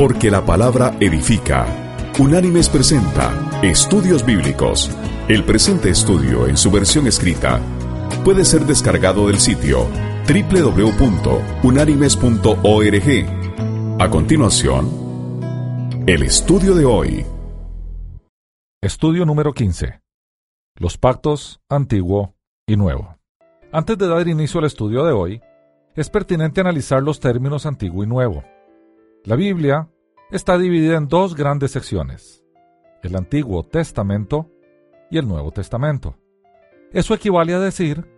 Porque la palabra edifica. Unánimes presenta Estudios Bíblicos. El presente estudio en su versión escrita puede ser descargado del sitio www.unánimes.org. A continuación, el estudio de hoy. Estudio número 15. Los pactos antiguo y nuevo. Antes de dar inicio al estudio de hoy, es pertinente analizar los términos antiguo y nuevo. La Biblia está dividida en dos grandes secciones, el Antiguo Testamento y el Nuevo Testamento. Eso equivale a decir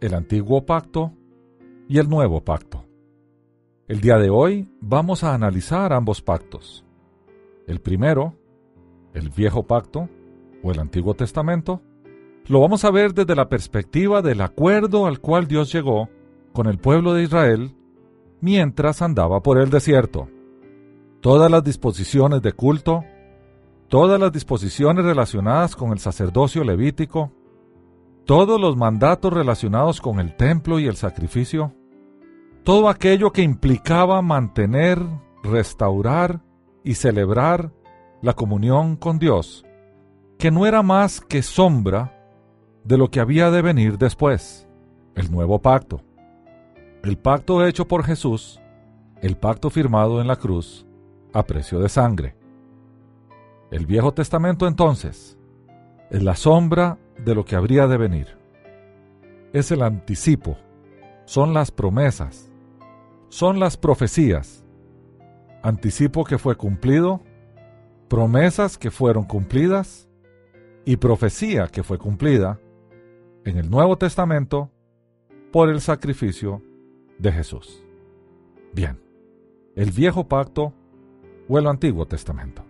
el Antiguo Pacto y el Nuevo Pacto. El día de hoy vamos a analizar ambos pactos. El primero, el Viejo Pacto o el Antiguo Testamento, lo vamos a ver desde la perspectiva del acuerdo al cual Dios llegó con el pueblo de Israel mientras andaba por el desierto. Todas las disposiciones de culto, todas las disposiciones relacionadas con el sacerdocio levítico, todos los mandatos relacionados con el templo y el sacrificio, todo aquello que implicaba mantener, restaurar y celebrar la comunión con Dios, que no era más que sombra de lo que había de venir después, el nuevo pacto. El pacto hecho por Jesús, el pacto firmado en la cruz a precio de sangre. El Viejo Testamento entonces es la sombra de lo que habría de venir. Es el anticipo, son las promesas, son las profecías. Anticipo que fue cumplido, promesas que fueron cumplidas y profecía que fue cumplida en el Nuevo Testamento por el sacrificio de Jesús. Bien, el viejo pacto o el Antiguo Testamento.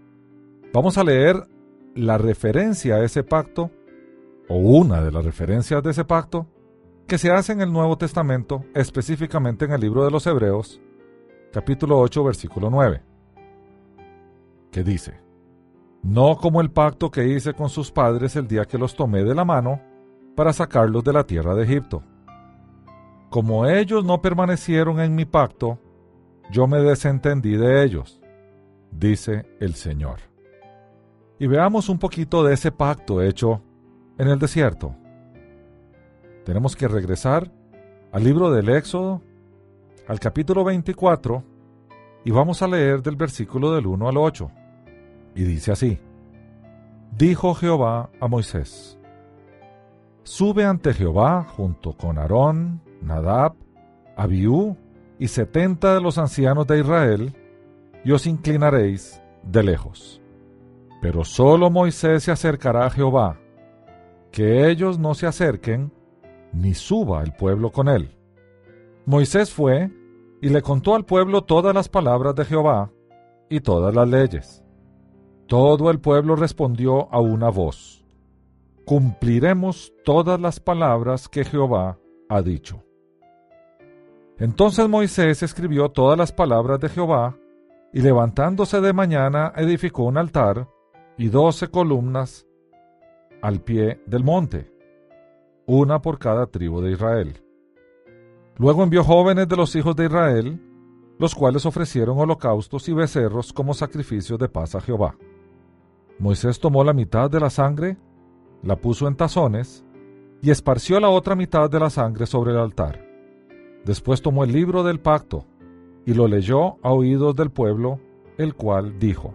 Vamos a leer la referencia a ese pacto, o una de las referencias de ese pacto, que se hace en el Nuevo Testamento, específicamente en el libro de los Hebreos, capítulo 8, versículo 9, que dice, No como el pacto que hice con sus padres el día que los tomé de la mano, para sacarlos de la tierra de Egipto. Como ellos no permanecieron en mi pacto, yo me desentendí de ellos, dice el Señor. Y veamos un poquito de ese pacto hecho en el desierto. Tenemos que regresar al libro del Éxodo, al capítulo 24, y vamos a leer del versículo del 1 al 8. Y dice así, Dijo Jehová a Moisés, sube ante Jehová junto con Aarón, Nadab, Abiú y setenta de los ancianos de Israel, y os inclinaréis de lejos. Pero solo Moisés se acercará a Jehová, que ellos no se acerquen, ni suba el pueblo con él. Moisés fue y le contó al pueblo todas las palabras de Jehová y todas las leyes. Todo el pueblo respondió a una voz cumpliremos todas las palabras que Jehová ha dicho. Entonces Moisés escribió todas las palabras de Jehová, y levantándose de mañana edificó un altar y doce columnas al pie del monte, una por cada tribu de Israel. Luego envió jóvenes de los hijos de Israel, los cuales ofrecieron holocaustos y becerros como sacrificios de paz a Jehová. Moisés tomó la mitad de la sangre la puso en tazones y esparció la otra mitad de la sangre sobre el altar. Después tomó el libro del pacto y lo leyó a oídos del pueblo, el cual dijo,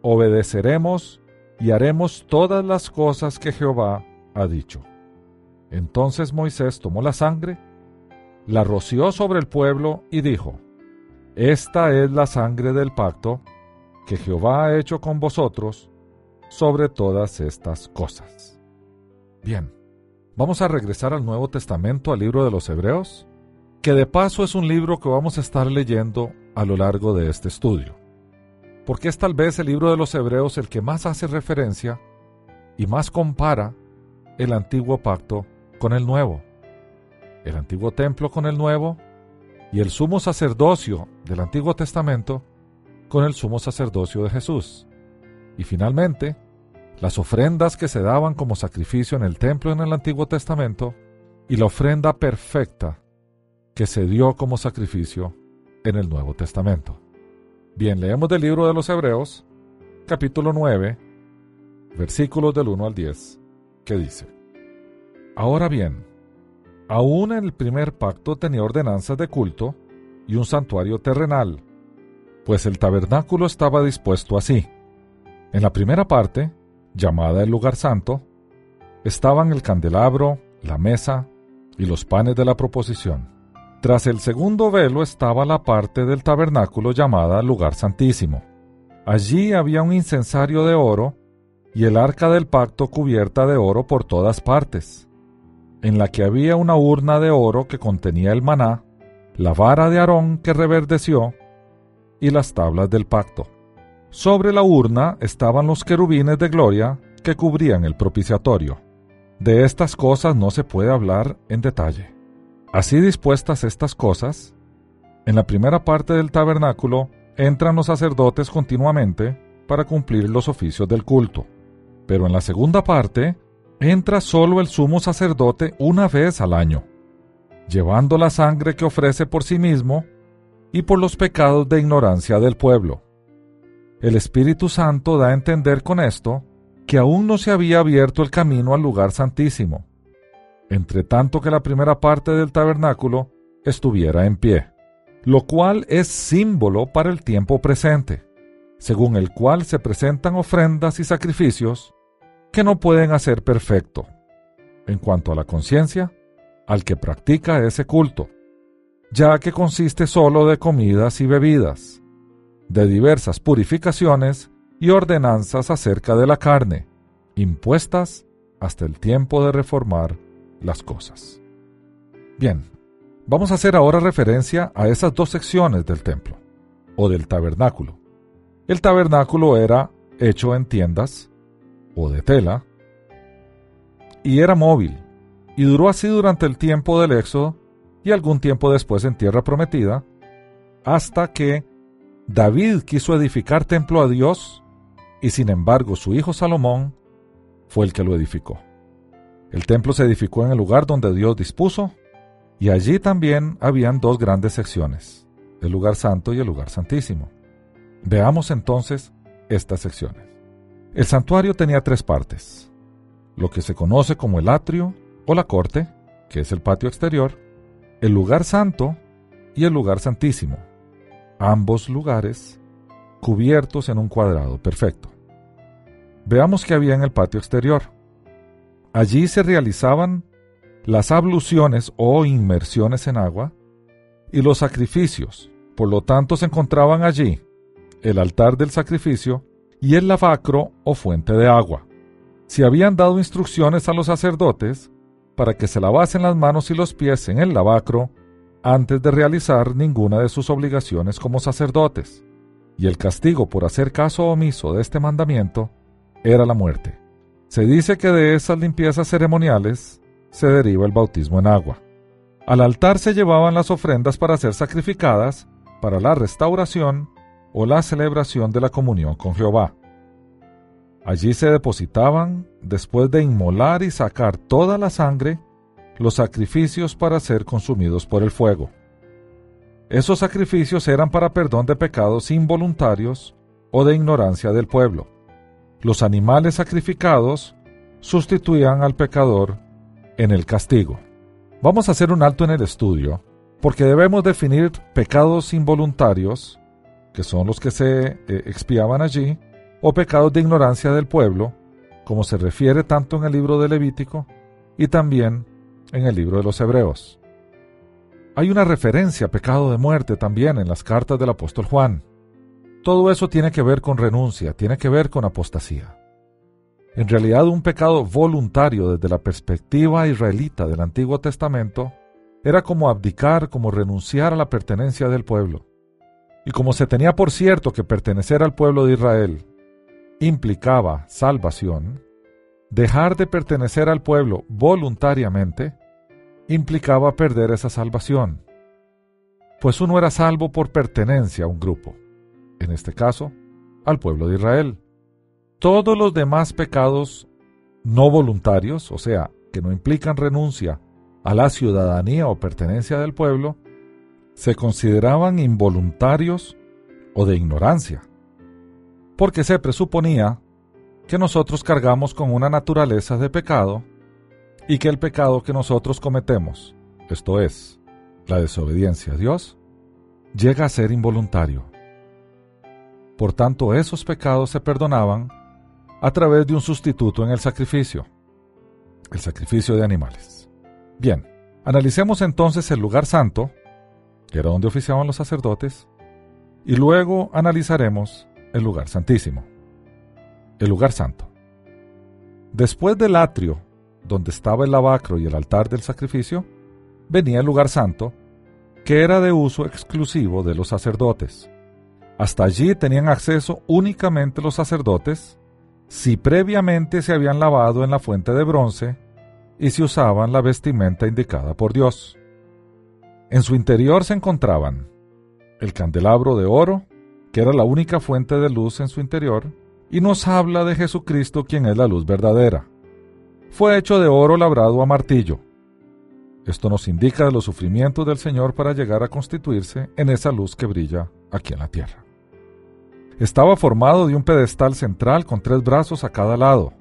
Obedeceremos y haremos todas las cosas que Jehová ha dicho. Entonces Moisés tomó la sangre, la roció sobre el pueblo y dijo, Esta es la sangre del pacto que Jehová ha hecho con vosotros sobre todas estas cosas. Bien, vamos a regresar al Nuevo Testamento, al libro de los Hebreos, que de paso es un libro que vamos a estar leyendo a lo largo de este estudio, porque es tal vez el libro de los Hebreos el que más hace referencia y más compara el antiguo pacto con el nuevo, el antiguo templo con el nuevo y el sumo sacerdocio del Antiguo Testamento con el sumo sacerdocio de Jesús. Y finalmente, las ofrendas que se daban como sacrificio en el templo en el Antiguo Testamento y la ofrenda perfecta que se dio como sacrificio en el Nuevo Testamento. Bien, leemos del libro de los Hebreos, capítulo 9, versículos del 1 al 10, que dice, Ahora bien, aún el primer pacto tenía ordenanzas de culto y un santuario terrenal, pues el tabernáculo estaba dispuesto así. En la primera parte, llamada el lugar santo, estaban el candelabro, la mesa y los panes de la proposición. Tras el segundo velo estaba la parte del tabernáculo llamada lugar santísimo. Allí había un incensario de oro y el arca del pacto cubierta de oro por todas partes, en la que había una urna de oro que contenía el maná, la vara de Aarón que reverdeció y las tablas del pacto. Sobre la urna estaban los querubines de gloria que cubrían el propiciatorio. De estas cosas no se puede hablar en detalle. Así dispuestas estas cosas, en la primera parte del tabernáculo entran los sacerdotes continuamente para cumplir los oficios del culto. Pero en la segunda parte entra solo el sumo sacerdote una vez al año, llevando la sangre que ofrece por sí mismo y por los pecados de ignorancia del pueblo. El Espíritu Santo da a entender con esto que aún no se había abierto el camino al lugar santísimo, entre tanto que la primera parte del tabernáculo estuviera en pie, lo cual es símbolo para el tiempo presente, según el cual se presentan ofrendas y sacrificios que no pueden hacer perfecto, en cuanto a la conciencia, al que practica ese culto, ya que consiste solo de comidas y bebidas, de diversas purificaciones y ordenanzas acerca de la carne, impuestas hasta el tiempo de reformar las cosas. Bien, vamos a hacer ahora referencia a esas dos secciones del templo, o del tabernáculo. El tabernáculo era hecho en tiendas o de tela, y era móvil, y duró así durante el tiempo del éxodo y algún tiempo después en tierra prometida, hasta que David quiso edificar templo a Dios y sin embargo su hijo Salomón fue el que lo edificó. El templo se edificó en el lugar donde Dios dispuso, y allí también habían dos grandes secciones, el lugar santo y el lugar santísimo. Veamos entonces estas secciones. El santuario tenía tres partes, lo que se conoce como el atrio o la corte, que es el patio exterior, el lugar santo y el lugar santísimo, ambos lugares cubiertos en un cuadrado perfecto. Veamos qué había en el patio exterior. Allí se realizaban las abluciones o inmersiones en agua y los sacrificios. Por lo tanto, se encontraban allí el altar del sacrificio y el lavacro o fuente de agua. Se habían dado instrucciones a los sacerdotes para que se lavasen las manos y los pies en el lavacro antes de realizar ninguna de sus obligaciones como sacerdotes, y el castigo por hacer caso omiso de este mandamiento era la muerte. Se dice que de esas limpiezas ceremoniales se deriva el bautismo en agua. Al altar se llevaban las ofrendas para ser sacrificadas para la restauración o la celebración de la comunión con Jehová. Allí se depositaban, después de inmolar y sacar toda la sangre, los sacrificios para ser consumidos por el fuego. Esos sacrificios eran para perdón de pecados involuntarios o de ignorancia del pueblo los animales sacrificados sustituían al pecador en el castigo. Vamos a hacer un alto en el estudio, porque debemos definir pecados involuntarios, que son los que se eh, expiaban allí, o pecados de ignorancia del pueblo, como se refiere tanto en el libro de Levítico y también en el libro de los Hebreos. Hay una referencia a pecado de muerte también en las cartas del apóstol Juan. Todo eso tiene que ver con renuncia, tiene que ver con apostasía. En realidad un pecado voluntario desde la perspectiva israelita del Antiguo Testamento era como abdicar, como renunciar a la pertenencia del pueblo. Y como se tenía por cierto que pertenecer al pueblo de Israel implicaba salvación, dejar de pertenecer al pueblo voluntariamente implicaba perder esa salvación, pues uno era salvo por pertenencia a un grupo en este caso, al pueblo de Israel. Todos los demás pecados no voluntarios, o sea, que no implican renuncia a la ciudadanía o pertenencia del pueblo, se consideraban involuntarios o de ignorancia, porque se presuponía que nosotros cargamos con una naturaleza de pecado y que el pecado que nosotros cometemos, esto es, la desobediencia a Dios, llega a ser involuntario. Por tanto, esos pecados se perdonaban a través de un sustituto en el sacrificio, el sacrificio de animales. Bien, analicemos entonces el lugar santo, que era donde oficiaban los sacerdotes, y luego analizaremos el lugar santísimo, el lugar santo. Después del atrio, donde estaba el lavacro y el altar del sacrificio, venía el lugar santo, que era de uso exclusivo de los sacerdotes. Hasta allí tenían acceso únicamente los sacerdotes si previamente se habían lavado en la fuente de bronce y si usaban la vestimenta indicada por Dios. En su interior se encontraban el candelabro de oro, que era la única fuente de luz en su interior, y nos habla de Jesucristo quien es la luz verdadera. Fue hecho de oro labrado a martillo. Esto nos indica de los sufrimientos del Señor para llegar a constituirse en esa luz que brilla aquí en la tierra. Estaba formado de un pedestal central con tres brazos a cada lado.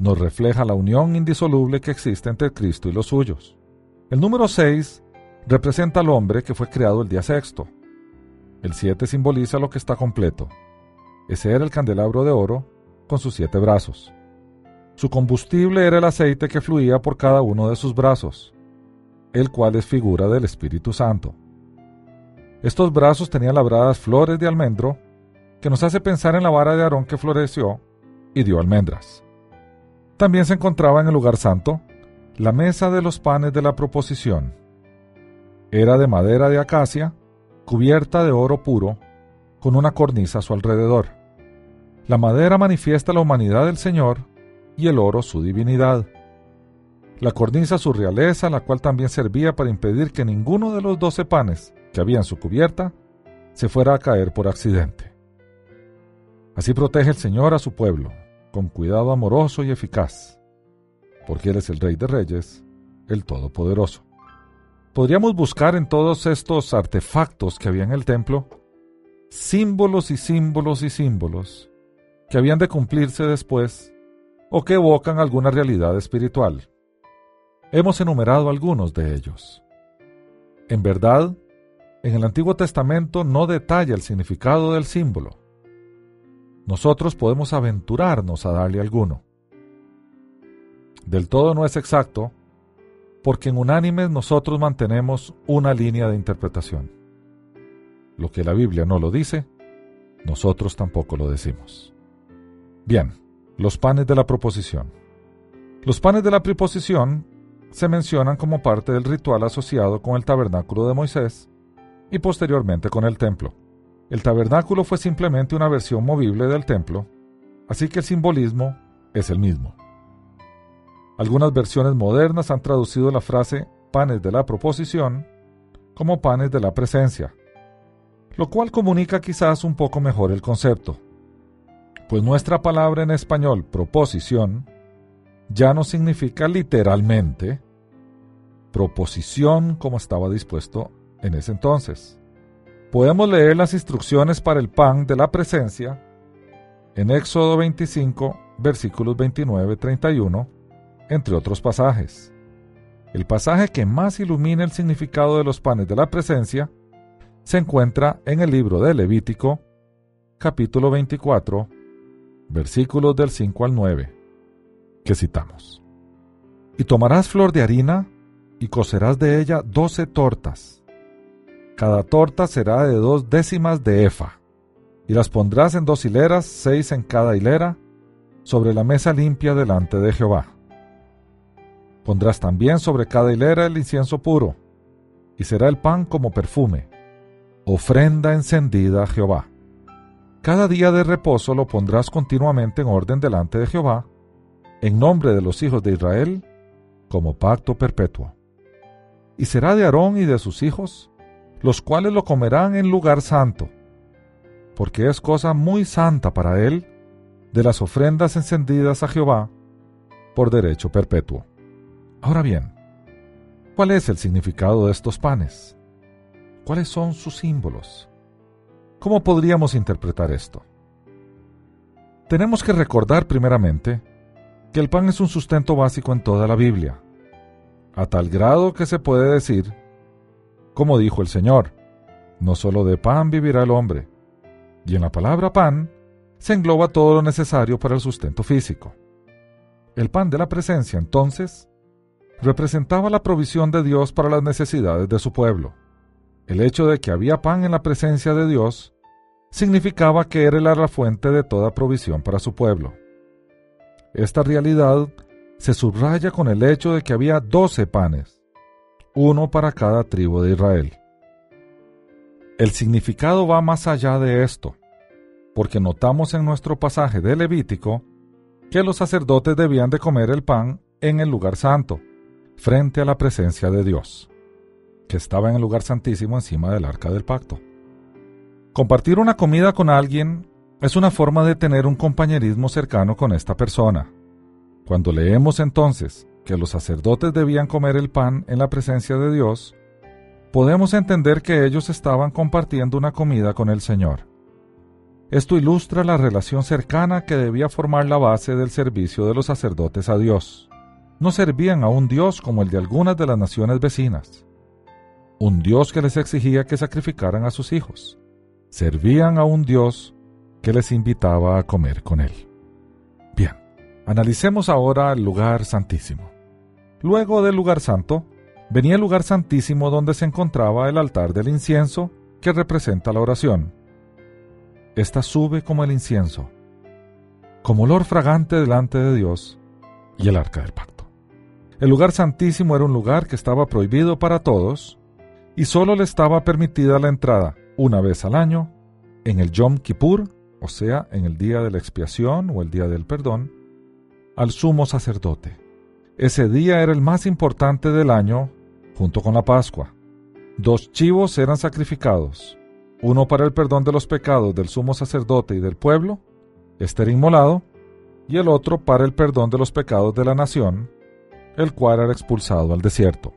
Nos refleja la unión indisoluble que existe entre Cristo y los suyos. El número 6 representa al hombre que fue creado el día sexto. El 7 simboliza lo que está completo. Ese era el candelabro de oro con sus siete brazos. Su combustible era el aceite que fluía por cada uno de sus brazos, el cual es figura del Espíritu Santo. Estos brazos tenían labradas flores de almendro, que nos hace pensar en la vara de Aarón que floreció y dio almendras. También se encontraba en el lugar santo la mesa de los panes de la proposición. Era de madera de acacia, cubierta de oro puro, con una cornisa a su alrededor. La madera manifiesta la humanidad del Señor y el oro su divinidad. La cornisa su realeza, la cual también servía para impedir que ninguno de los doce panes que había en su cubierta se fuera a caer por accidente. Así protege el Señor a su pueblo, con cuidado amoroso y eficaz, porque Él es el Rey de Reyes, el Todopoderoso. Podríamos buscar en todos estos artefactos que había en el templo símbolos y símbolos y símbolos que habían de cumplirse después o que evocan alguna realidad espiritual. Hemos enumerado algunos de ellos. En verdad, en el Antiguo Testamento no detalla el significado del símbolo, nosotros podemos aventurarnos a darle alguno. Del todo no es exacto, porque en unánimes nosotros mantenemos una línea de interpretación. Lo que la Biblia no lo dice, nosotros tampoco lo decimos. Bien, los panes de la proposición. Los panes de la preposición se mencionan como parte del ritual asociado con el tabernáculo de Moisés y posteriormente con el templo. El tabernáculo fue simplemente una versión movible del templo, así que el simbolismo es el mismo. Algunas versiones modernas han traducido la frase panes de la proposición como panes de la presencia, lo cual comunica quizás un poco mejor el concepto, pues nuestra palabra en español proposición ya no significa literalmente proposición como estaba dispuesto en ese entonces podemos leer las instrucciones para el pan de la presencia en Éxodo 25, versículos 29-31, entre otros pasajes. El pasaje que más ilumina el significado de los panes de la presencia se encuentra en el libro de Levítico, capítulo 24, versículos del 5 al 9, que citamos. Y tomarás flor de harina y cocerás de ella doce tortas cada torta será de dos décimas de efa, y las pondrás en dos hileras, seis en cada hilera, sobre la mesa limpia delante de Jehová. Pondrás también sobre cada hilera el incienso puro, y será el pan como perfume, ofrenda encendida a Jehová. Cada día de reposo lo pondrás continuamente en orden delante de Jehová, en nombre de los hijos de Israel, como pacto perpetuo. Y será de Aarón y de sus hijos, los cuales lo comerán en lugar santo, porque es cosa muy santa para él de las ofrendas encendidas a Jehová por derecho perpetuo. Ahora bien, ¿cuál es el significado de estos panes? ¿Cuáles son sus símbolos? ¿Cómo podríamos interpretar esto? Tenemos que recordar primeramente que el pan es un sustento básico en toda la Biblia, a tal grado que se puede decir, como dijo el Señor, no solo de pan vivirá el hombre, y en la palabra pan se engloba todo lo necesario para el sustento físico. El pan de la presencia, entonces, representaba la provisión de Dios para las necesidades de su pueblo. El hecho de que había pan en la presencia de Dios significaba que era la fuente de toda provisión para su pueblo. Esta realidad se subraya con el hecho de que había doce panes, uno para cada tribu de Israel. El significado va más allá de esto, porque notamos en nuestro pasaje de Levítico que los sacerdotes debían de comer el pan en el lugar santo, frente a la presencia de Dios, que estaba en el lugar santísimo encima del arca del pacto. Compartir una comida con alguien es una forma de tener un compañerismo cercano con esta persona. Cuando leemos entonces que los sacerdotes debían comer el pan en la presencia de Dios, podemos entender que ellos estaban compartiendo una comida con el Señor. Esto ilustra la relación cercana que debía formar la base del servicio de los sacerdotes a Dios. No servían a un Dios como el de algunas de las naciones vecinas, un Dios que les exigía que sacrificaran a sus hijos servían a un Dios que les invitaba a comer con él. Bien, analicemos ahora el lugar santísimo. Luego del lugar santo, venía el lugar santísimo donde se encontraba el altar del incienso que representa la oración. Esta sube como el incienso, como olor fragante delante de Dios y el arca del pacto. El lugar santísimo era un lugar que estaba prohibido para todos y solo le estaba permitida la entrada una vez al año, en el Yom Kippur, o sea, en el día de la expiación o el día del perdón, al sumo sacerdote. Ese día era el más importante del año, junto con la Pascua. Dos chivos eran sacrificados, uno para el perdón de los pecados del sumo sacerdote y del pueblo, este era inmolado, y el otro para el perdón de los pecados de la nación, el cual era expulsado al desierto.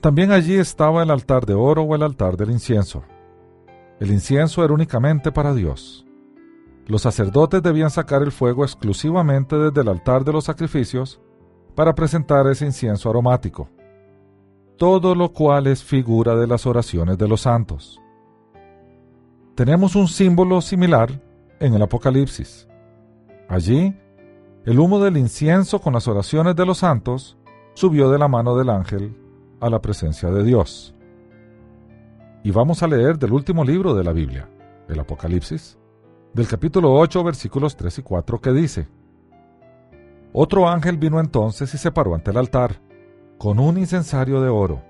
También allí estaba el altar de oro o el altar del incienso. El incienso era únicamente para Dios. Los sacerdotes debían sacar el fuego exclusivamente desde el altar de los sacrificios para presentar ese incienso aromático, todo lo cual es figura de las oraciones de los santos. Tenemos un símbolo similar en el Apocalipsis. Allí, el humo del incienso con las oraciones de los santos subió de la mano del ángel a la presencia de Dios. Y vamos a leer del último libro de la Biblia, el Apocalipsis, del capítulo 8, versículos 3 y 4, que dice, Otro ángel vino entonces y se paró ante el altar, con un incensario de oro,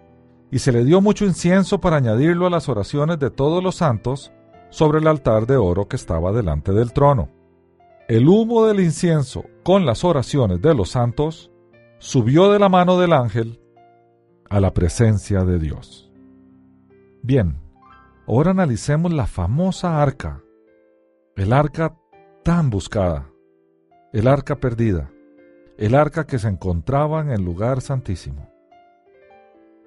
y se le dio mucho incienso para añadirlo a las oraciones de todos los santos sobre el altar de oro que estaba delante del trono. El humo del incienso con las oraciones de los santos subió de la mano del ángel a la presencia de Dios. Bien, ahora analicemos la famosa arca, el arca tan buscada, el arca perdida, el arca que se encontraba en el lugar santísimo.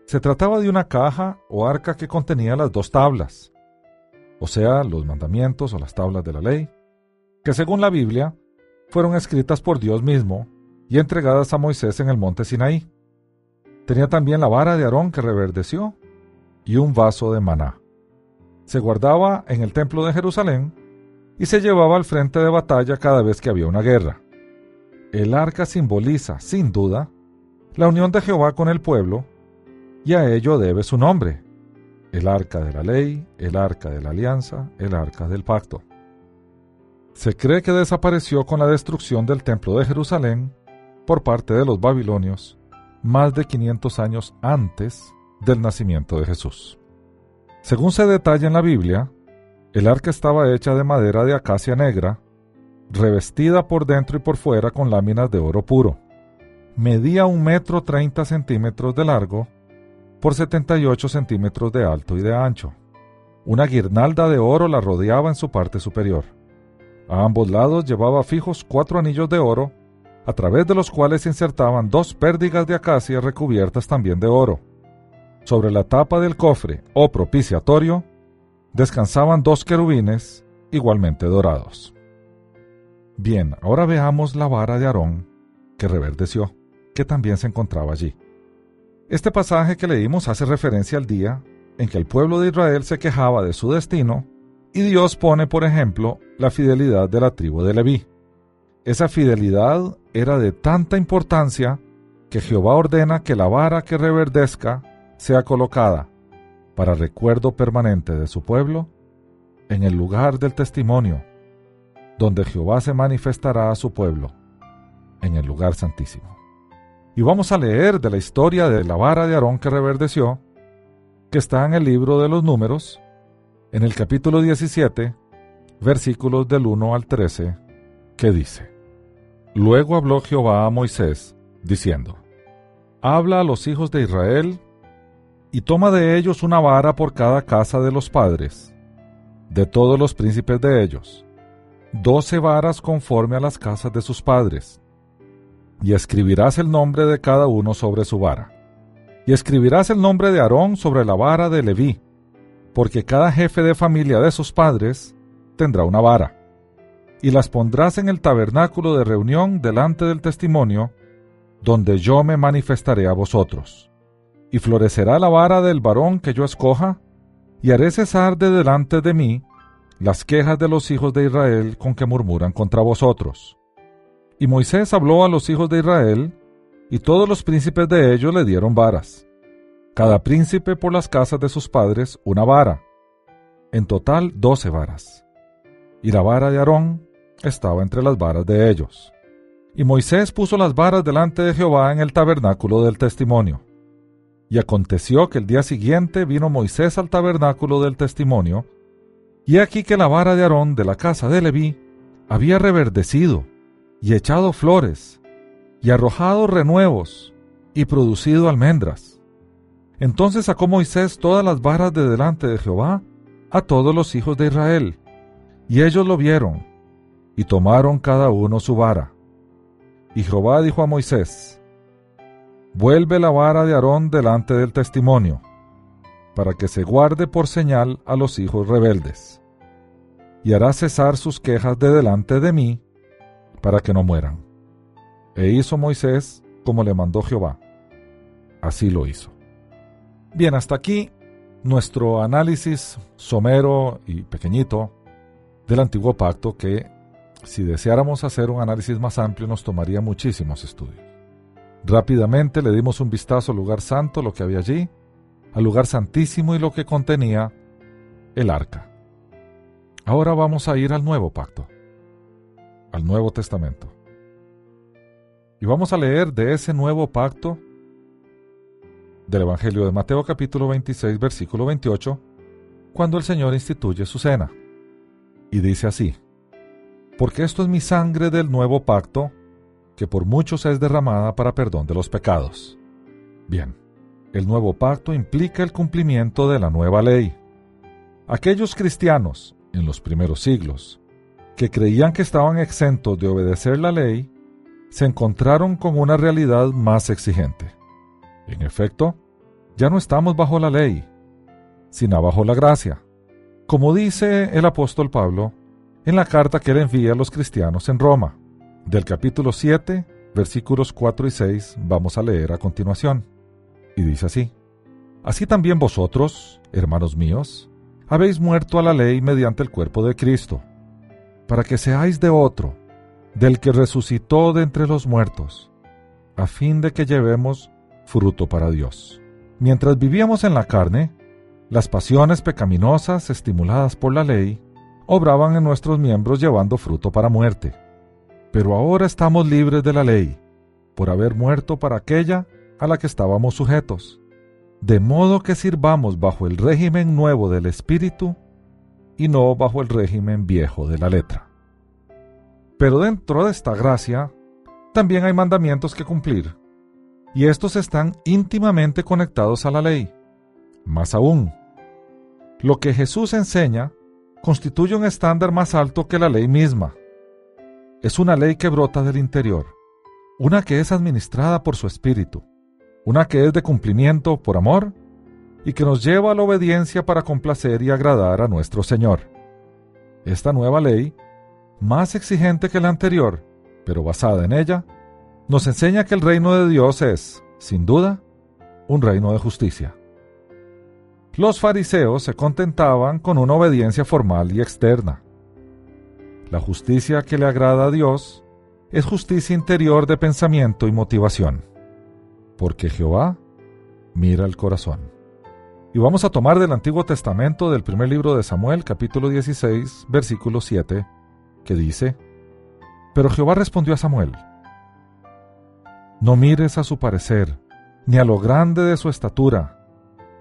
Se trataba de una caja o arca que contenía las dos tablas, o sea, los mandamientos o las tablas de la ley, que según la Biblia fueron escritas por Dios mismo y entregadas a Moisés en el monte Sinaí. Tenía también la vara de Aarón que reverdeció y un vaso de maná. Se guardaba en el templo de Jerusalén y se llevaba al frente de batalla cada vez que había una guerra. El arca simboliza, sin duda, la unión de Jehová con el pueblo, y a ello debe su nombre, el arca de la ley, el arca de la alianza, el arca del pacto. Se cree que desapareció con la destrucción del templo de Jerusalén por parte de los babilonios más de 500 años antes del nacimiento de Jesús. Según se detalla en la Biblia, el arca estaba hecha de madera de acacia negra, revestida por dentro y por fuera con láminas de oro puro. Medía un metro treinta centímetros de largo por 78 centímetros de alto y de ancho. Una guirnalda de oro la rodeaba en su parte superior. A ambos lados llevaba fijos cuatro anillos de oro, a través de los cuales se insertaban dos pérdigas de acacia recubiertas también de oro. Sobre la tapa del cofre o propiciatorio descansaban dos querubines igualmente dorados. Bien, ahora veamos la vara de Aarón que reverdeció, que también se encontraba allí. Este pasaje que leímos hace referencia al día en que el pueblo de Israel se quejaba de su destino y Dios pone, por ejemplo, la fidelidad de la tribu de Leví. Esa fidelidad era de tanta importancia que Jehová ordena que la vara que reverdezca sea colocada para recuerdo permanente de su pueblo en el lugar del testimonio, donde Jehová se manifestará a su pueblo, en el lugar santísimo. Y vamos a leer de la historia de la vara de Aarón que reverdeció, que está en el libro de los números, en el capítulo 17, versículos del 1 al 13, que dice, Luego habló Jehová a Moisés, diciendo, Habla a los hijos de Israel, y toma de ellos una vara por cada casa de los padres, de todos los príncipes de ellos, doce varas conforme a las casas de sus padres, y escribirás el nombre de cada uno sobre su vara. Y escribirás el nombre de Aarón sobre la vara de Leví, porque cada jefe de familia de sus padres tendrá una vara. Y las pondrás en el tabernáculo de reunión delante del testimonio, donde yo me manifestaré a vosotros. Y florecerá la vara del varón que yo escoja, y haré cesar de delante de mí las quejas de los hijos de Israel con que murmuran contra vosotros y Moisés habló a los hijos de Israel, y todos los príncipes de ellos le dieron varas, cada príncipe por las casas de sus padres una vara, en total doce varas. Y la vara de Aarón estaba entre las varas de ellos. Y Moisés puso las varas delante de Jehová en el tabernáculo del testimonio. Y aconteció que el día siguiente vino Moisés al tabernáculo del testimonio, y aquí que la vara de Aarón de la casa de Leví había reverdecido, y echado flores, y arrojado renuevos, y producido almendras. Entonces sacó Moisés todas las varas de delante de Jehová a todos los hijos de Israel, y ellos lo vieron, y tomaron cada uno su vara. Y Jehová dijo a Moisés, Vuelve la vara de Aarón delante del testimonio, para que se guarde por señal a los hijos rebeldes, y hará cesar sus quejas de delante de mí, para que no mueran. E hizo Moisés como le mandó Jehová. Así lo hizo. Bien, hasta aquí nuestro análisis somero y pequeñito del antiguo pacto que, si deseáramos hacer un análisis más amplio, nos tomaría muchísimos estudios. Rápidamente le dimos un vistazo al lugar santo, lo que había allí, al lugar santísimo y lo que contenía el arca. Ahora vamos a ir al nuevo pacto al Nuevo Testamento. Y vamos a leer de ese nuevo pacto del Evangelio de Mateo capítulo 26 versículo 28, cuando el Señor instituye su cena. Y dice así, porque esto es mi sangre del nuevo pacto, que por muchos es derramada para perdón de los pecados. Bien, el nuevo pacto implica el cumplimiento de la nueva ley. Aquellos cristianos, en los primeros siglos, que creían que estaban exentos de obedecer la ley, se encontraron con una realidad más exigente. En efecto, ya no estamos bajo la ley, sino bajo la gracia, como dice el apóstol Pablo en la carta que él envía a los cristianos en Roma. Del capítulo 7, versículos 4 y 6 vamos a leer a continuación. Y dice así, Así también vosotros, hermanos míos, habéis muerto a la ley mediante el cuerpo de Cristo para que seáis de otro, del que resucitó de entre los muertos, a fin de que llevemos fruto para Dios. Mientras vivíamos en la carne, las pasiones pecaminosas estimuladas por la ley obraban en nuestros miembros llevando fruto para muerte. Pero ahora estamos libres de la ley, por haber muerto para aquella a la que estábamos sujetos, de modo que sirvamos bajo el régimen nuevo del Espíritu y no bajo el régimen viejo de la letra. Pero dentro de esta gracia, también hay mandamientos que cumplir, y estos están íntimamente conectados a la ley. Más aún, lo que Jesús enseña constituye un estándar más alto que la ley misma. Es una ley que brota del interior, una que es administrada por su espíritu, una que es de cumplimiento por amor y que nos lleva a la obediencia para complacer y agradar a nuestro Señor. Esta nueva ley, más exigente que la anterior, pero basada en ella, nos enseña que el reino de Dios es, sin duda, un reino de justicia. Los fariseos se contentaban con una obediencia formal y externa. La justicia que le agrada a Dios es justicia interior de pensamiento y motivación, porque Jehová mira el corazón. Y vamos a tomar del Antiguo Testamento del primer libro de Samuel, capítulo 16, versículo 7, que dice, Pero Jehová respondió a Samuel, No mires a su parecer, ni a lo grande de su estatura,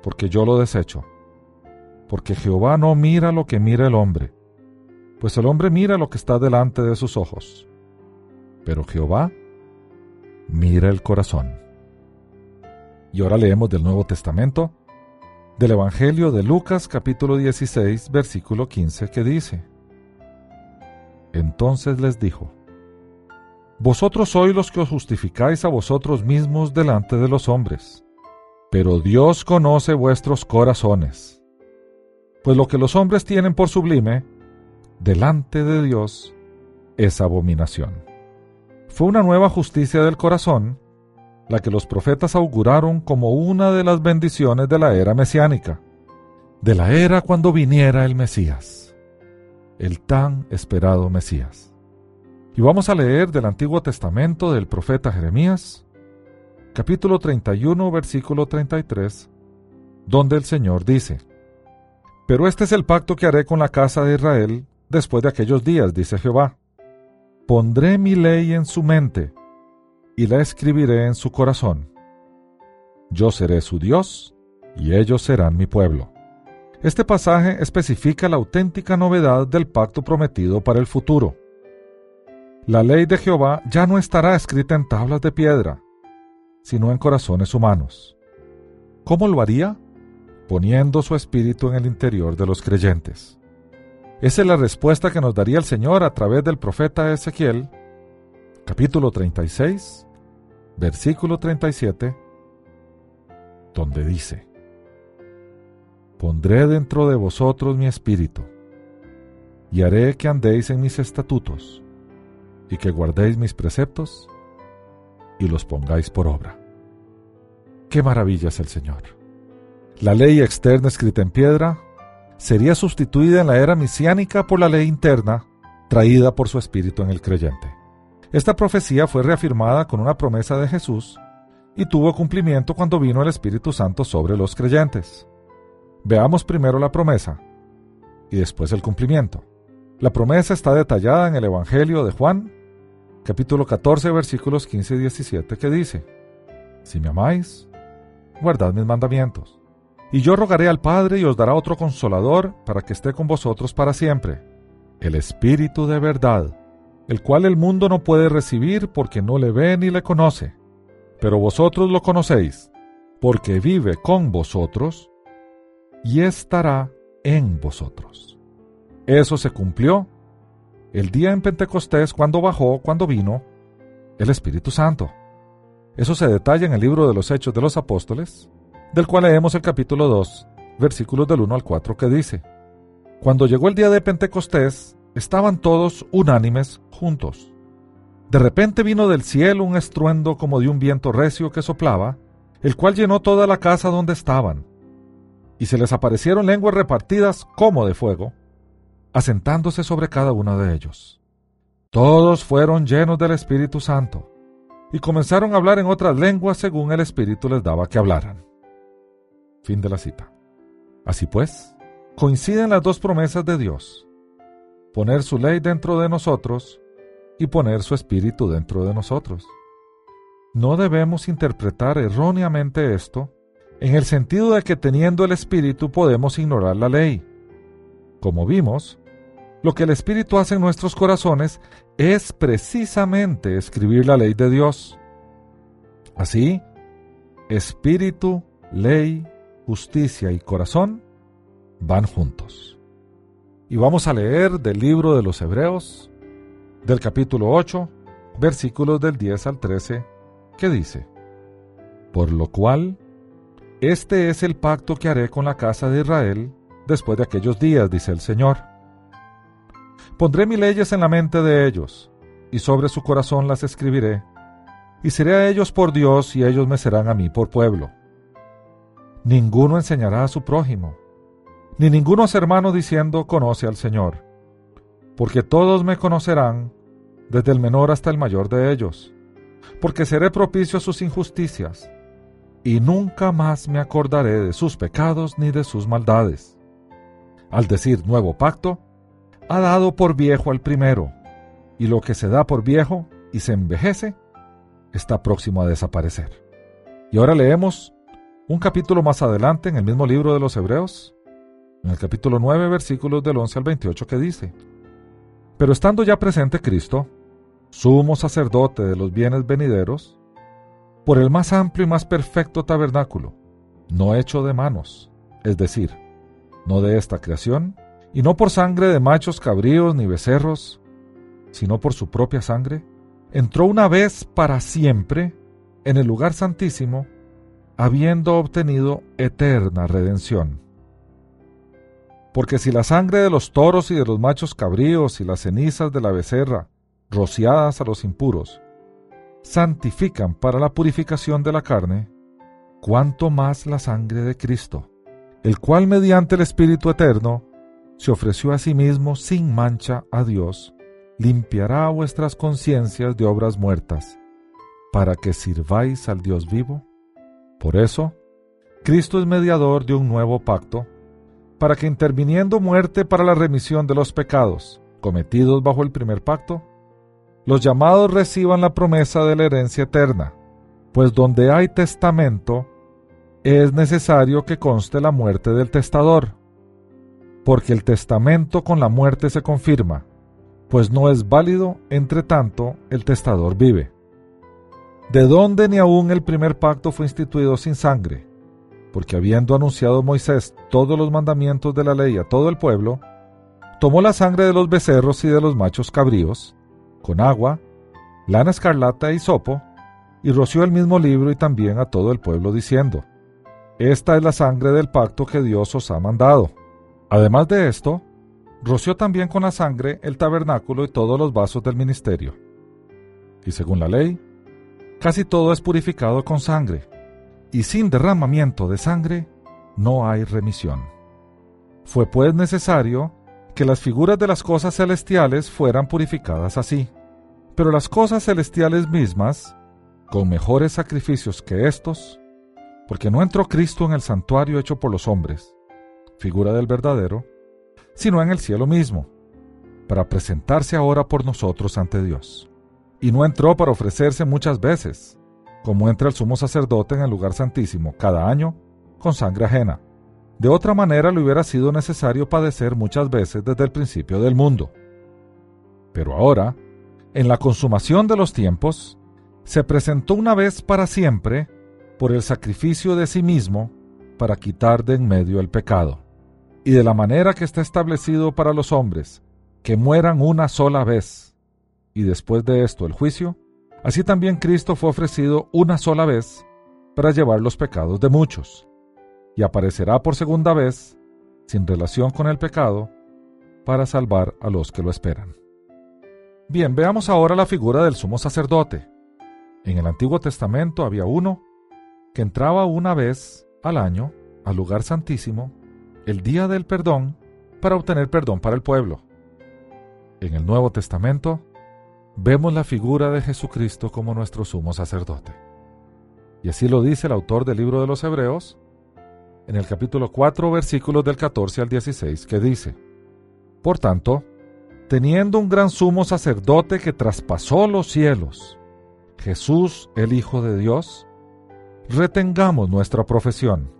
porque yo lo desecho. Porque Jehová no mira lo que mira el hombre, pues el hombre mira lo que está delante de sus ojos. Pero Jehová mira el corazón. Y ahora leemos del Nuevo Testamento, del Evangelio de Lucas capítulo 16, versículo 15, que dice, Entonces les dijo, Vosotros sois los que os justificáis a vosotros mismos delante de los hombres pero Dios conoce vuestros corazones. Pues lo que los hombres tienen por sublime, delante de Dios, es abominación. Fue una nueva justicia del corazón la que los profetas auguraron como una de las bendiciones de la era mesiánica, de la era cuando viniera el Mesías, el tan esperado Mesías. Y vamos a leer del Antiguo Testamento del profeta Jeremías, capítulo 31, versículo 33, donde el Señor dice, Pero este es el pacto que haré con la casa de Israel después de aquellos días, dice Jehová. Pondré mi ley en su mente y la escribiré en su corazón. Yo seré su Dios y ellos serán mi pueblo. Este pasaje especifica la auténtica novedad del pacto prometido para el futuro. La ley de Jehová ya no estará escrita en tablas de piedra, sino en corazones humanos. ¿Cómo lo haría? Poniendo su espíritu en el interior de los creyentes. Esa es la respuesta que nos daría el Señor a través del profeta Ezequiel, capítulo 36, versículo 37, donde dice, Pondré dentro de vosotros mi espíritu, y haré que andéis en mis estatutos, y que guardéis mis preceptos, y los pongáis por obra. ¡Qué maravilla es el Señor! La ley externa escrita en piedra sería sustituida en la era mesiánica por la ley interna traída por su espíritu en el creyente. Esta profecía fue reafirmada con una promesa de Jesús y tuvo cumplimiento cuando vino el Espíritu Santo sobre los creyentes. Veamos primero la promesa y después el cumplimiento. La promesa está detallada en el Evangelio de Juan, capítulo 14, versículos 15 y 17, que dice, Si me amáis, guardad mis mandamientos. Y yo rogaré al Padre y os dará otro consolador para que esté con vosotros para siempre, el Espíritu de verdad, el cual el mundo no puede recibir porque no le ve ni le conoce. Pero vosotros lo conocéis, porque vive con vosotros y estará en vosotros. Eso se cumplió el día en Pentecostés cuando bajó, cuando vino el Espíritu Santo. Eso se detalla en el libro de los Hechos de los Apóstoles, del cual leemos el capítulo 2, versículos del 1 al 4, que dice, Cuando llegó el día de Pentecostés, estaban todos unánimes juntos. De repente vino del cielo un estruendo como de un viento recio que soplaba, el cual llenó toda la casa donde estaban, y se les aparecieron lenguas repartidas como de fuego, asentándose sobre cada uno de ellos. Todos fueron llenos del Espíritu Santo y comenzaron a hablar en otras lenguas según el Espíritu les daba que hablaran. Fin de la cita. Así pues, coinciden las dos promesas de Dios, poner su ley dentro de nosotros y poner su Espíritu dentro de nosotros. No debemos interpretar erróneamente esto en el sentido de que teniendo el Espíritu podemos ignorar la ley. Como vimos, lo que el Espíritu hace en nuestros corazones es precisamente escribir la ley de Dios. Así, Espíritu, ley, justicia y corazón van juntos. Y vamos a leer del libro de los Hebreos, del capítulo 8, versículos del 10 al 13, que dice, Por lo cual, Este es el pacto que haré con la casa de Israel después de aquellos días, dice el Señor. Pondré mis leyes en la mente de ellos, y sobre su corazón las escribiré, y seré a ellos por Dios, y ellos me serán a mí por pueblo. Ninguno enseñará a su prójimo, ni ninguno a su hermano diciendo, conoce al Señor, porque todos me conocerán, desde el menor hasta el mayor de ellos, porque seré propicio a sus injusticias y nunca más me acordaré de sus pecados ni de sus maldades. Al decir nuevo pacto, ha dado por viejo al primero, y lo que se da por viejo y se envejece, está próximo a desaparecer. Y ahora leemos un capítulo más adelante en el mismo libro de los Hebreos, en el capítulo 9, versículos del 11 al 28, que dice, Pero estando ya presente Cristo, sumo sacerdote de los bienes venideros, por el más amplio y más perfecto tabernáculo, no hecho de manos, es decir, no de esta creación, y no por sangre de machos cabríos ni becerros, sino por su propia sangre, entró una vez para siempre en el lugar santísimo, habiendo obtenido eterna redención. Porque si la sangre de los toros y de los machos cabríos y las cenizas de la becerra, rociadas a los impuros, santifican para la purificación de la carne, cuanto más la sangre de Cristo, el cual mediante el Espíritu Eterno se ofreció a sí mismo sin mancha a Dios, limpiará vuestras conciencias de obras muertas, para que sirváis al Dios vivo. Por eso, Cristo es mediador de un nuevo pacto, para que interviniendo muerte para la remisión de los pecados cometidos bajo el primer pacto, los llamados reciban la promesa de la herencia eterna, pues donde hay testamento, es necesario que conste la muerte del testador, porque el testamento con la muerte se confirma, pues no es válido, entre tanto, el testador vive. De dónde ni aun el primer pacto fue instituido sin sangre, porque habiendo anunciado Moisés todos los mandamientos de la ley a todo el pueblo, tomó la sangre de los becerros y de los machos cabríos, con agua, lana escarlata y sopo, y roció el mismo libro y también a todo el pueblo diciendo, Esta es la sangre del pacto que Dios os ha mandado. Además de esto, roció también con la sangre el tabernáculo y todos los vasos del ministerio. Y según la ley, casi todo es purificado con sangre, y sin derramamiento de sangre no hay remisión. Fue pues necesario que las figuras de las cosas celestiales fueran purificadas así. Pero las cosas celestiales mismas, con mejores sacrificios que estos, porque no entró Cristo en el santuario hecho por los hombres, figura del verdadero, sino en el cielo mismo, para presentarse ahora por nosotros ante Dios. Y no entró para ofrecerse muchas veces, como entra el sumo sacerdote en el lugar santísimo cada año, con sangre ajena de otra manera le hubiera sido necesario padecer muchas veces desde el principio del mundo. Pero ahora, en la consumación de los tiempos, se presentó una vez para siempre por el sacrificio de sí mismo para quitar de en medio el pecado. Y de la manera que está establecido para los hombres, que mueran una sola vez, y después de esto el juicio, así también Cristo fue ofrecido una sola vez para llevar los pecados de muchos y aparecerá por segunda vez, sin relación con el pecado, para salvar a los que lo esperan. Bien, veamos ahora la figura del sumo sacerdote. En el Antiguo Testamento había uno que entraba una vez al año al lugar santísimo, el día del perdón, para obtener perdón para el pueblo. En el Nuevo Testamento vemos la figura de Jesucristo como nuestro sumo sacerdote. Y así lo dice el autor del libro de los Hebreos en el capítulo 4, versículos del 14 al 16, que dice, Por tanto, teniendo un gran sumo sacerdote que traspasó los cielos, Jesús el Hijo de Dios, retengamos nuestra profesión.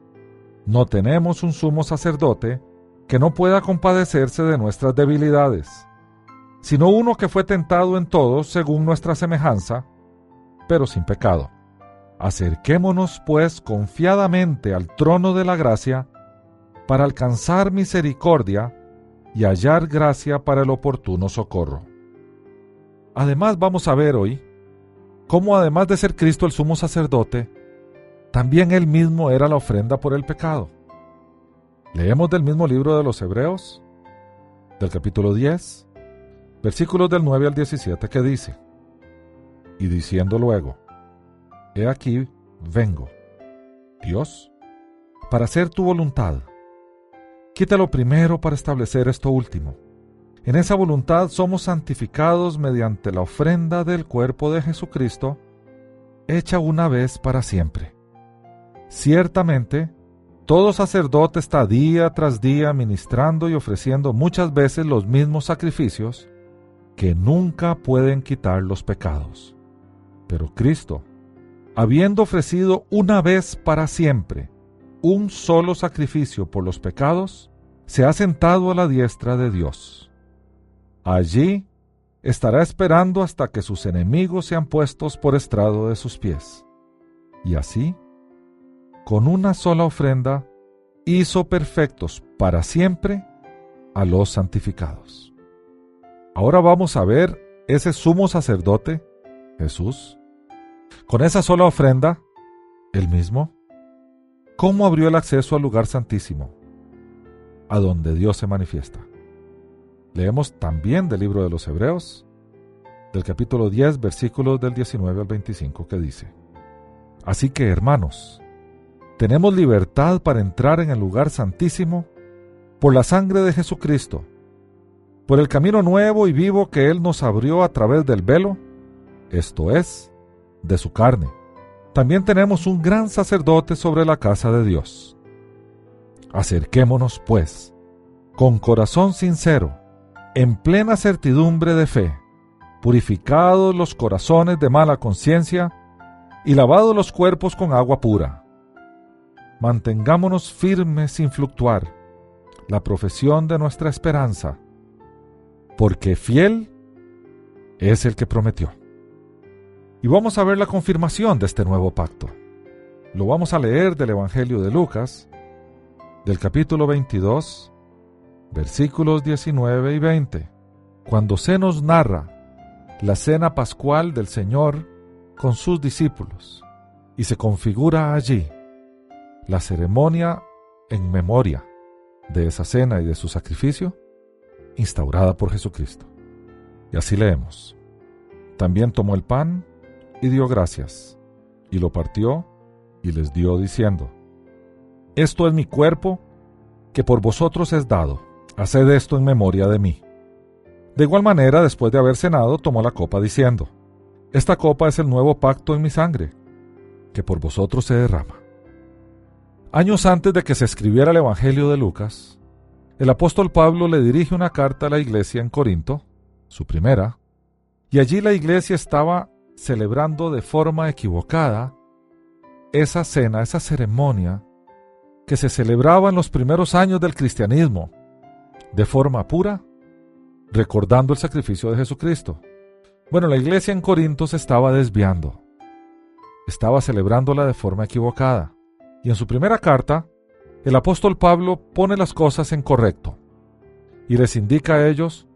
No tenemos un sumo sacerdote que no pueda compadecerse de nuestras debilidades, sino uno que fue tentado en todo según nuestra semejanza, pero sin pecado. Acerquémonos pues confiadamente al trono de la gracia para alcanzar misericordia y hallar gracia para el oportuno socorro. Además vamos a ver hoy cómo además de ser Cristo el sumo sacerdote, también Él mismo era la ofrenda por el pecado. Leemos del mismo libro de los Hebreos, del capítulo 10, versículos del 9 al 17, que dice, y diciendo luego, He aquí, vengo, Dios, para hacer tu voluntad. Quítalo primero para establecer esto último. En esa voluntad somos santificados mediante la ofrenda del cuerpo de Jesucristo, hecha una vez para siempre. Ciertamente, todo sacerdote está día tras día ministrando y ofreciendo muchas veces los mismos sacrificios que nunca pueden quitar los pecados. Pero Cristo, habiendo ofrecido una vez para siempre un solo sacrificio por los pecados, se ha sentado a la diestra de Dios. Allí estará esperando hasta que sus enemigos sean puestos por estrado de sus pies. Y así, con una sola ofrenda, hizo perfectos para siempre a los santificados. Ahora vamos a ver ese sumo sacerdote, Jesús, con esa sola ofrenda, él mismo, cómo abrió el acceso al lugar santísimo, a donde Dios se manifiesta. Leemos también del libro de los Hebreos, del capítulo 10, versículos del 19 al 25, que dice, Así que, hermanos, tenemos libertad para entrar en el lugar santísimo por la sangre de Jesucristo, por el camino nuevo y vivo que Él nos abrió a través del velo, esto es, de su carne. También tenemos un gran sacerdote sobre la casa de Dios. Acerquémonos, pues, con corazón sincero, en plena certidumbre de fe, purificados los corazones de mala conciencia y lavados los cuerpos con agua pura. Mantengámonos firmes sin fluctuar la profesión de nuestra esperanza, porque fiel es el que prometió. Y vamos a ver la confirmación de este nuevo pacto. Lo vamos a leer del Evangelio de Lucas, del capítulo 22, versículos 19 y 20, cuando se nos narra la cena pascual del Señor con sus discípulos y se configura allí la ceremonia en memoria de esa cena y de su sacrificio instaurada por Jesucristo. Y así leemos. También tomó el pan y dio gracias, y lo partió y les dio diciendo, Esto es mi cuerpo, que por vosotros es dado, haced esto en memoria de mí. De igual manera, después de haber cenado, tomó la copa diciendo, Esta copa es el nuevo pacto en mi sangre, que por vosotros se derrama. Años antes de que se escribiera el Evangelio de Lucas, el apóstol Pablo le dirige una carta a la iglesia en Corinto, su primera, y allí la iglesia estaba celebrando de forma equivocada esa cena, esa ceremonia que se celebraba en los primeros años del cristianismo, de forma pura, recordando el sacrificio de Jesucristo. Bueno, la iglesia en Corinto se estaba desviando, estaba celebrándola de forma equivocada, y en su primera carta, el apóstol Pablo pone las cosas en correcto y les indica a ellos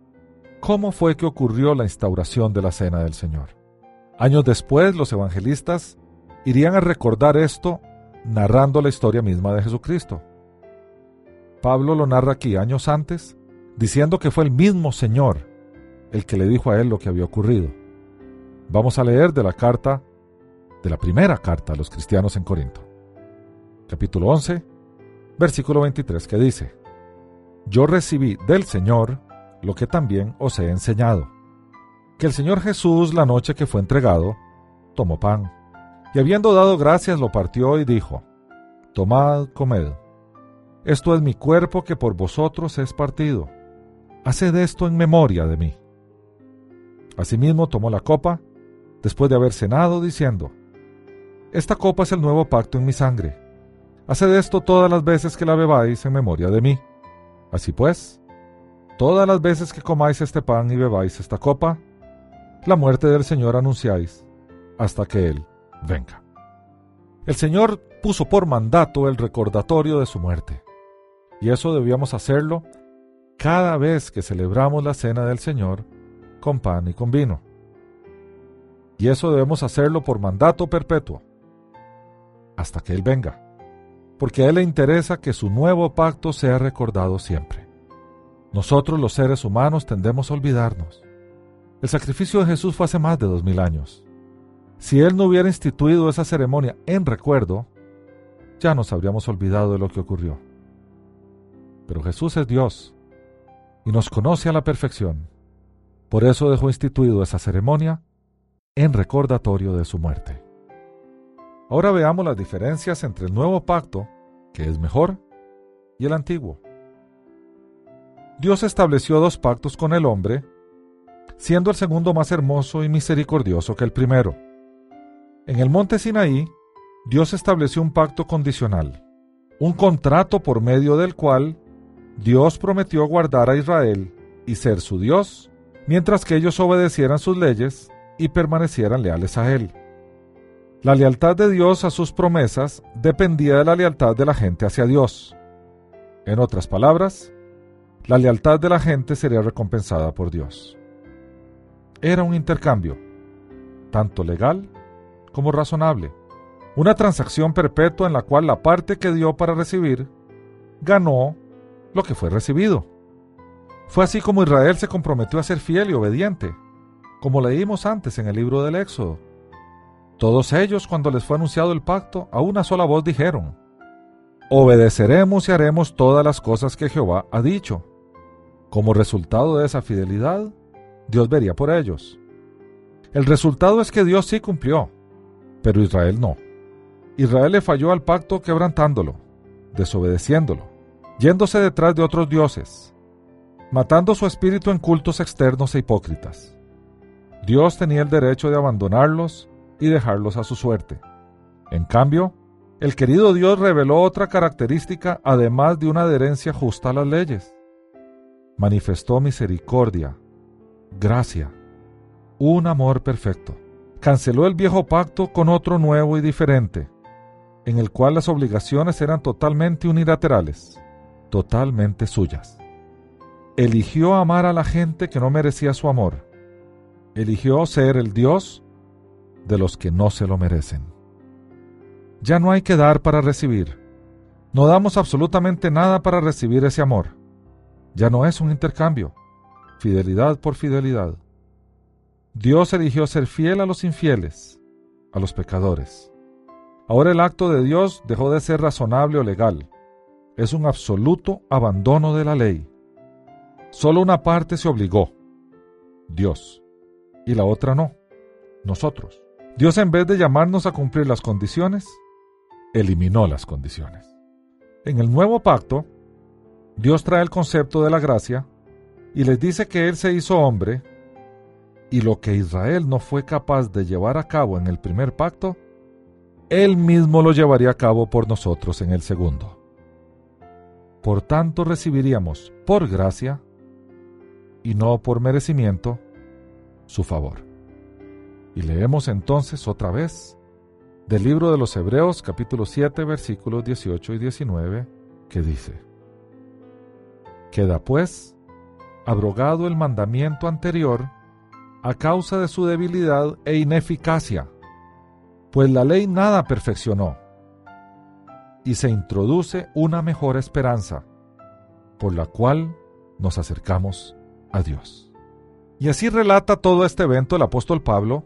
cómo fue que ocurrió la instauración de la cena del Señor. Años después, los evangelistas irían a recordar esto narrando la historia misma de Jesucristo. Pablo lo narra aquí años antes, diciendo que fue el mismo Señor el que le dijo a él lo que había ocurrido. Vamos a leer de la carta, de la primera carta a los cristianos en Corinto. Capítulo 11, versículo 23 que dice, Yo recibí del Señor lo que también os he enseñado que el Señor Jesús, la noche que fue entregado, tomó pan, y habiendo dado gracias lo partió y dijo, Tomad, comed. Esto es mi cuerpo que por vosotros es partido. Haced esto en memoria de mí. Asimismo tomó la copa, después de haber cenado, diciendo, Esta copa es el nuevo pacto en mi sangre. Haced esto todas las veces que la bebáis en memoria de mí. Así pues, todas las veces que comáis este pan y bebáis esta copa, la muerte del Señor anunciáis hasta que Él venga. El Señor puso por mandato el recordatorio de su muerte, y eso debíamos hacerlo cada vez que celebramos la cena del Señor con pan y con vino. Y eso debemos hacerlo por mandato perpetuo. hasta que Él venga, porque a Él le interesa que su nuevo pacto sea recordado siempre. Nosotros los seres humanos tendemos a olvidarnos. El sacrificio de Jesús fue hace más de dos mil años. Si Él no hubiera instituido esa ceremonia en recuerdo, ya nos habríamos olvidado de lo que ocurrió. Pero Jesús es Dios y nos conoce a la perfección. Por eso dejó instituido esa ceremonia en recordatorio de su muerte. Ahora veamos las diferencias entre el nuevo pacto, que es mejor, y el antiguo. Dios estableció dos pactos con el hombre, siendo el segundo más hermoso y misericordioso que el primero. En el monte Sinaí, Dios estableció un pacto condicional, un contrato por medio del cual Dios prometió guardar a Israel y ser su Dios, mientras que ellos obedecieran sus leyes y permanecieran leales a Él. La lealtad de Dios a sus promesas dependía de la lealtad de la gente hacia Dios. En otras palabras, la lealtad de la gente sería recompensada por Dios. Era un intercambio, tanto legal como razonable, una transacción perpetua en la cual la parte que dio para recibir ganó lo que fue recibido. Fue así como Israel se comprometió a ser fiel y obediente, como leímos antes en el libro del Éxodo. Todos ellos, cuando les fue anunciado el pacto, a una sola voz dijeron, Obedeceremos y haremos todas las cosas que Jehová ha dicho. Como resultado de esa fidelidad, Dios vería por ellos. El resultado es que Dios sí cumplió, pero Israel no. Israel le falló al pacto quebrantándolo, desobedeciéndolo yéndose detrás de otros dioses, matando su espíritu en cultos externos e hipócritas. Dios tenía el derecho de abandonarlos y dejarlos a su suerte. En cambio, el querido Dios reveló otra característica además de una adherencia justa a las leyes. Manifestó misericordia, gracia, un amor perfecto. Canceló el viejo pacto con otro nuevo y diferente, en el cual las obligaciones eran totalmente unilaterales totalmente suyas. Eligió amar a la gente que no merecía su amor. Eligió ser el Dios de los que no se lo merecen. Ya no hay que dar para recibir. No damos absolutamente nada para recibir ese amor. Ya no es un intercambio, fidelidad por fidelidad. Dios eligió ser fiel a los infieles, a los pecadores. Ahora el acto de Dios dejó de ser razonable o legal es un absoluto abandono de la ley. Solo una parte se obligó, Dios, y la otra no, nosotros. Dios en vez de llamarnos a cumplir las condiciones, eliminó las condiciones. En el nuevo pacto, Dios trae el concepto de la gracia y les dice que Él se hizo hombre y lo que Israel no fue capaz de llevar a cabo en el primer pacto, Él mismo lo llevaría a cabo por nosotros en el segundo. Por tanto recibiríamos por gracia y no por merecimiento su favor. Y leemos entonces otra vez del libro de los Hebreos capítulo 7 versículos 18 y 19 que dice, Queda pues abrogado el mandamiento anterior a causa de su debilidad e ineficacia, pues la ley nada perfeccionó y se introduce una mejor esperanza, por la cual nos acercamos a Dios. Y así relata todo este evento el apóstol Pablo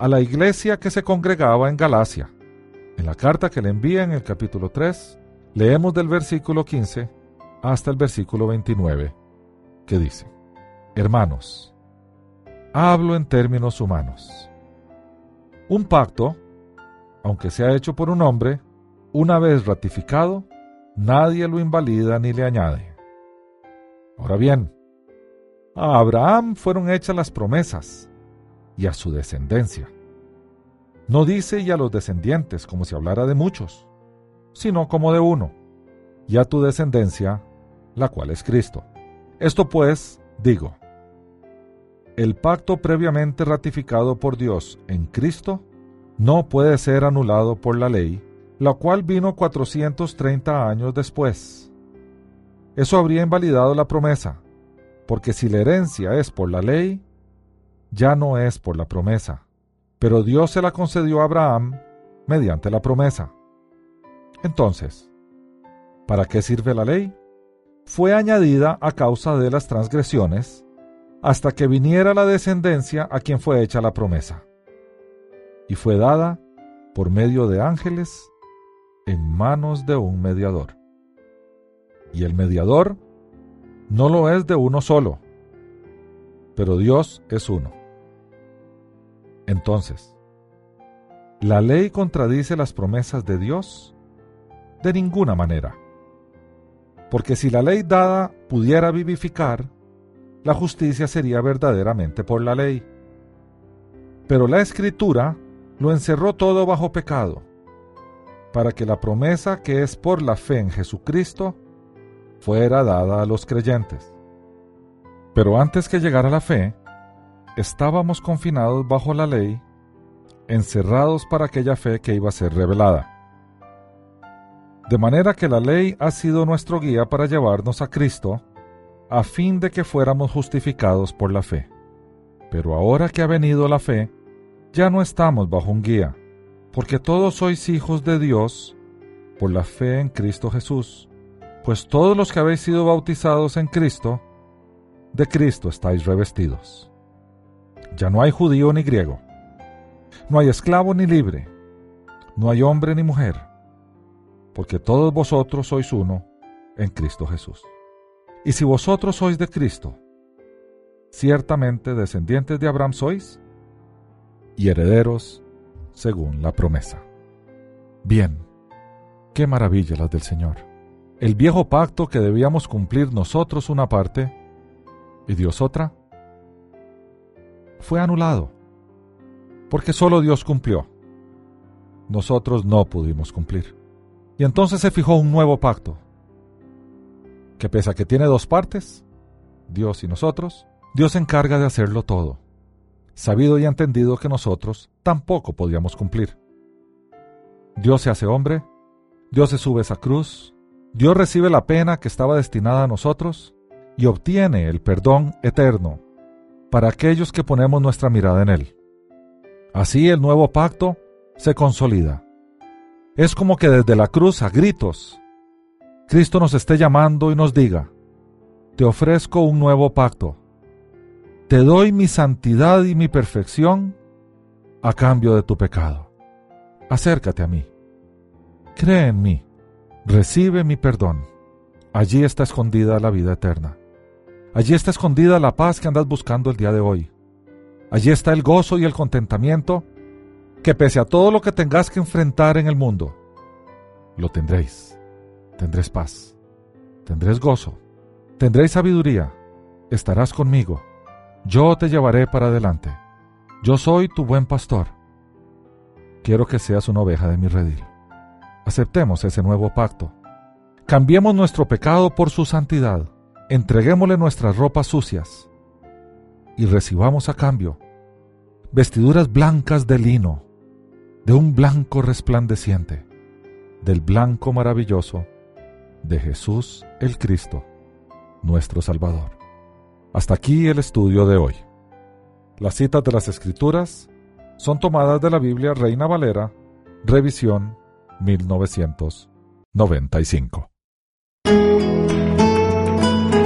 a la iglesia que se congregaba en Galacia. En la carta que le envía en el capítulo 3, leemos del versículo 15 hasta el versículo 29, que dice, Hermanos, hablo en términos humanos. Un pacto, aunque sea hecho por un hombre, una vez ratificado, nadie lo invalida ni le añade. Ahora bien, a Abraham fueron hechas las promesas y a su descendencia. No dice y a los descendientes como si hablara de muchos, sino como de uno, y a tu descendencia, la cual es Cristo. Esto pues, digo, el pacto previamente ratificado por Dios en Cristo no puede ser anulado por la ley la cual vino 430 años después. Eso habría invalidado la promesa, porque si la herencia es por la ley, ya no es por la promesa, pero Dios se la concedió a Abraham mediante la promesa. Entonces, ¿para qué sirve la ley? Fue añadida a causa de las transgresiones hasta que viniera la descendencia a quien fue hecha la promesa. Y fue dada por medio de ángeles en manos de un mediador. Y el mediador no lo es de uno solo, pero Dios es uno. Entonces, ¿la ley contradice las promesas de Dios? De ninguna manera. Porque si la ley dada pudiera vivificar, la justicia sería verdaderamente por la ley. Pero la escritura lo encerró todo bajo pecado, para que la promesa que es por la fe en Jesucristo fuera dada a los creyentes. Pero antes que llegara la fe, estábamos confinados bajo la ley, encerrados para aquella fe que iba a ser revelada. De manera que la ley ha sido nuestro guía para llevarnos a Cristo, a fin de que fuéramos justificados por la fe. Pero ahora que ha venido la fe, ya no estamos bajo un guía, porque todos sois hijos de Dios por la fe en Cristo Jesús. Pues todos los que habéis sido bautizados en Cristo, de Cristo estáis revestidos. Ya no hay judío ni griego, no hay esclavo ni libre, no hay hombre ni mujer, porque todos vosotros sois uno en Cristo Jesús. Y si vosotros sois de Cristo, ciertamente descendientes de Abraham sois y herederos según la promesa. Bien, qué maravilla las del Señor. El viejo pacto que debíamos cumplir nosotros una parte y Dios otra, fue anulado, porque solo Dios cumplió. Nosotros no pudimos cumplir. Y entonces se fijó un nuevo pacto, que pese a que tiene dos partes, Dios y nosotros, Dios se encarga de hacerlo todo, sabido y entendido que nosotros tampoco podíamos cumplir. Dios se hace hombre, Dios se sube a esa cruz, Dios recibe la pena que estaba destinada a nosotros y obtiene el perdón eterno para aquellos que ponemos nuestra mirada en Él. Así el nuevo pacto se consolida. Es como que desde la cruz a gritos, Cristo nos esté llamando y nos diga, te ofrezco un nuevo pacto, te doy mi santidad y mi perfección a cambio de tu pecado. Acércate a mí, cree en mí Recibe mi perdón. Allí está escondida la vida eterna. Allí está escondida la paz que andas buscando el día de hoy. Allí está el gozo y el contentamiento que pese a todo lo que tengas que enfrentar en el mundo, lo tendréis. Tendréis paz. Tendréis gozo. Tendréis sabiduría. Estarás conmigo. Yo te llevaré para adelante. Yo soy tu buen pastor. Quiero que seas una oveja de mi redil. Aceptemos ese nuevo pacto. Cambiemos nuestro pecado por su santidad. Entreguémosle nuestras ropas sucias y recibamos a cambio vestiduras blancas de lino, de un blanco resplandeciente, del blanco maravilloso de Jesús el Cristo, nuestro Salvador. Hasta aquí el estudio de hoy. Las citas de las Escrituras son tomadas de la Biblia Reina Valera, revisión 1995.